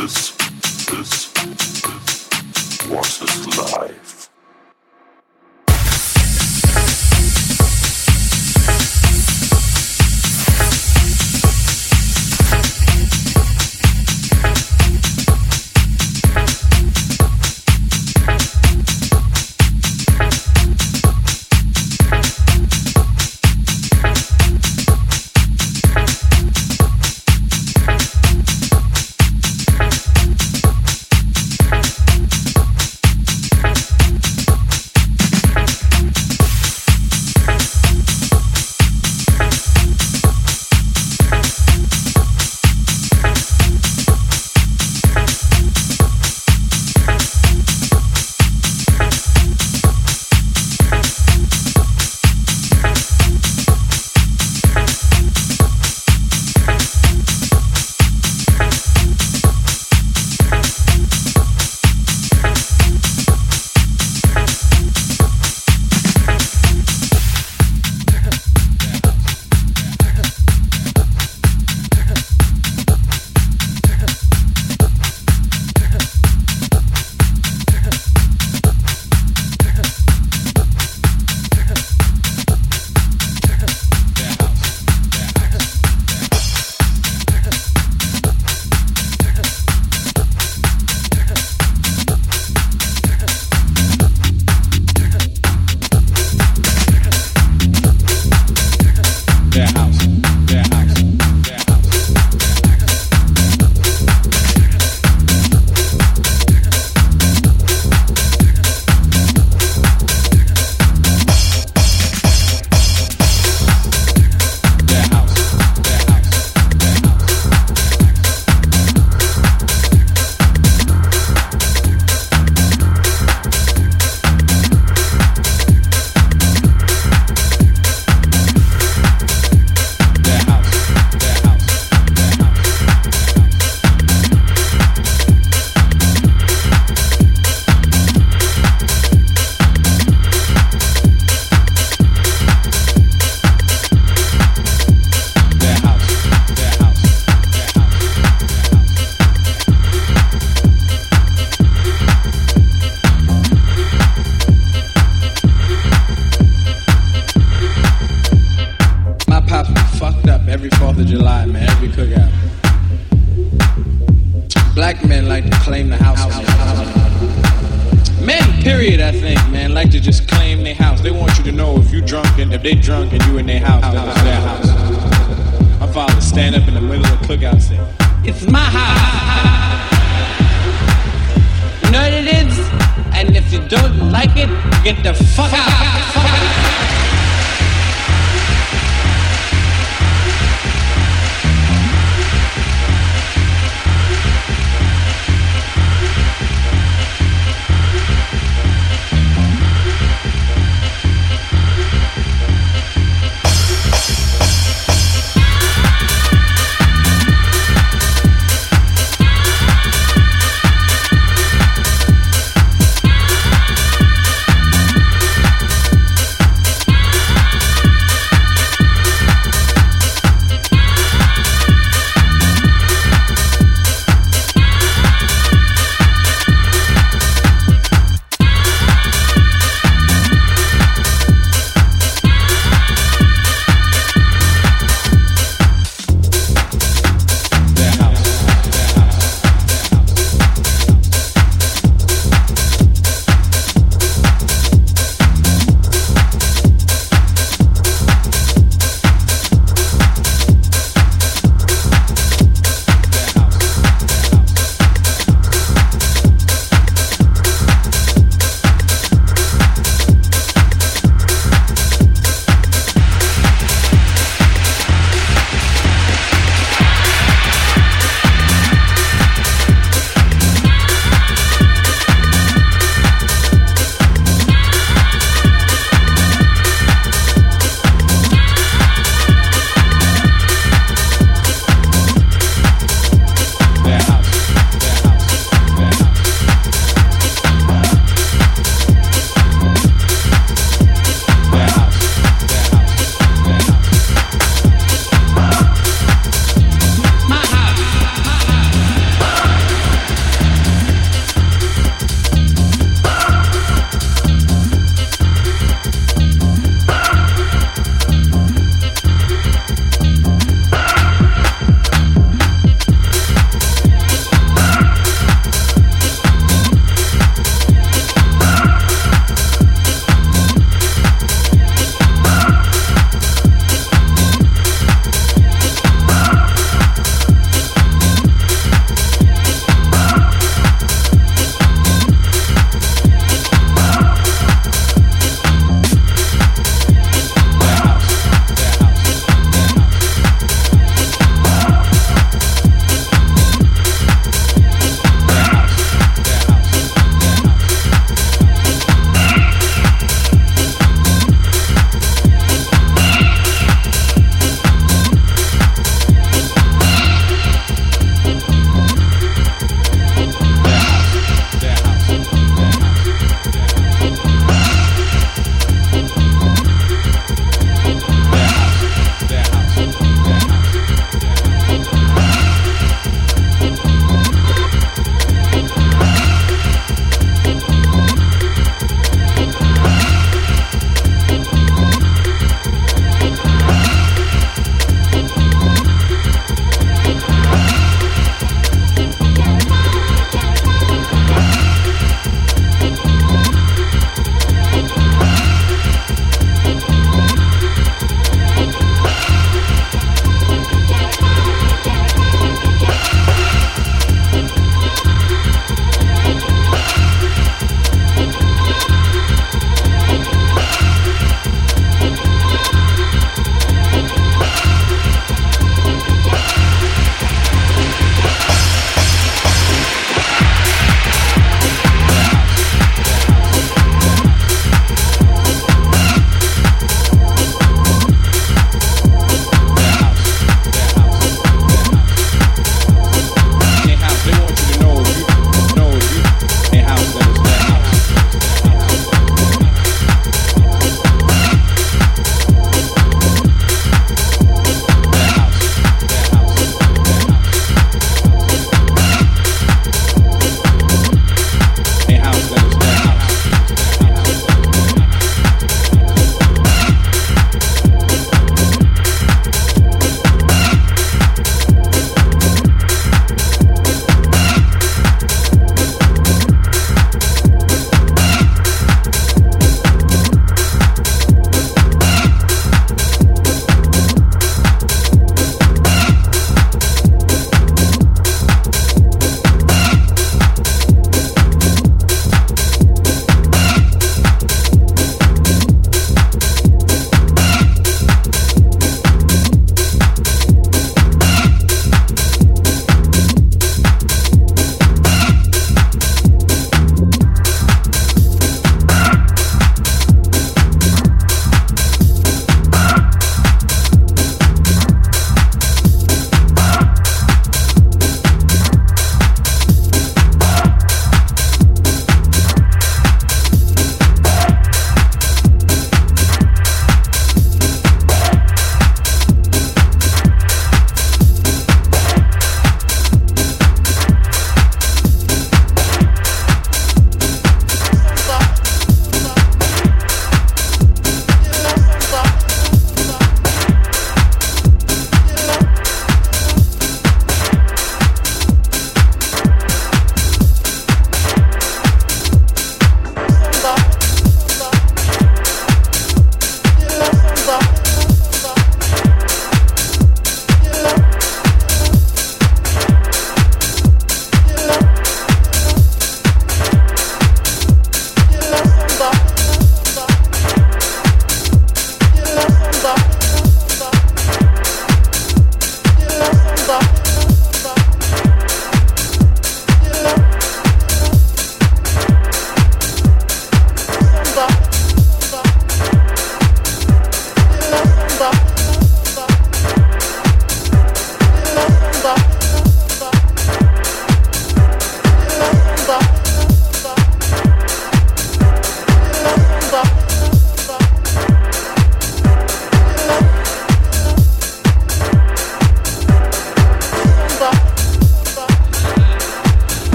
This, this, this, what is life? I think, man, like to just claim their house. They want you to know if you drunk and if they drunk and you in their house, that it's their house. My father stand up in the middle of the cookout and say, It's my house. You know what it is? And if you don't like it, get the fuck out.